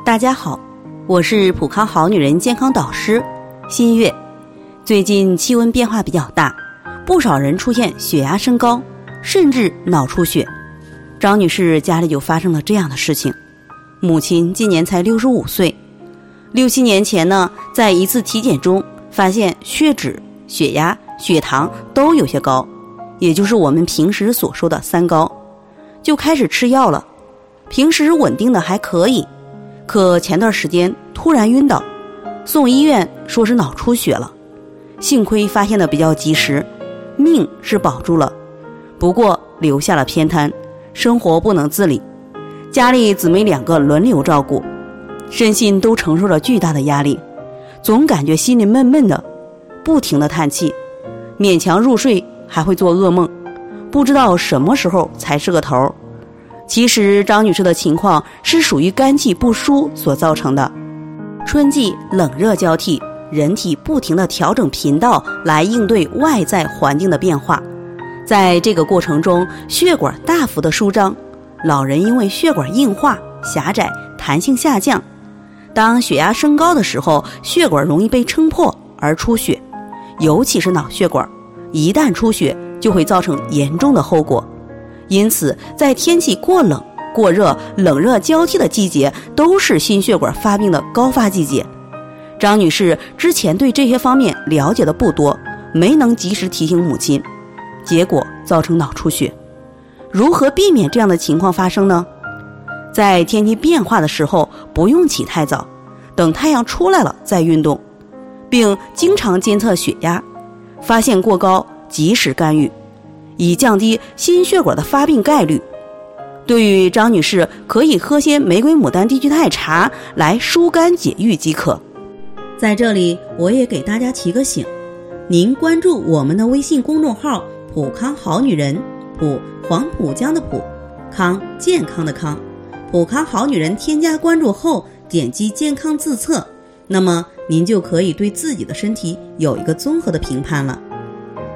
大家好，我是普康好女人健康导师新月。最近气温变化比较大，不少人出现血压升高，甚至脑出血。张女士家里就发生了这样的事情，母亲今年才六十五岁，六七年前呢，在一次体检中发现血脂、血压、血糖都有些高，也就是我们平时所说的三高，就开始吃药了。平时稳定的还可以。可前段时间突然晕倒，送医院说是脑出血了，幸亏发现的比较及时，命是保住了，不过留下了偏瘫，生活不能自理，家里姊妹两个轮流照顾，身心都承受着巨大的压力，总感觉心里闷闷的，不停的叹气，勉强入睡还会做噩梦，不知道什么时候才是个头。其实张女士的情况是属于肝气不舒所造成的。春季冷热交替，人体不停地调整频道来应对外在环境的变化，在这个过程中，血管大幅的舒张，老人因为血管硬化、狭窄、弹性下降，当血压升高的时候，血管容易被撑破而出血，尤其是脑血管，一旦出血就会造成严重的后果。因此，在天气过冷、过热、冷热交替的季节，都是心血管发病的高发季节。张女士之前对这些方面了解的不多，没能及时提醒母亲，结果造成脑出血。如何避免这样的情况发生呢？在天气变化的时候，不用起太早，等太阳出来了再运动，并经常监测血压，发现过高及时干预。以降低心血管的发病概率。对于张女士，可以喝些玫瑰牡丹低聚肽茶来疏肝解郁即可。在这里，我也给大家提个醒：您关注我们的微信公众号“普康好女人”，普黄浦江的浦，康健康的康，普康好女人。添加关注后，点击健康自测，那么您就可以对自己的身体有一个综合的评判了。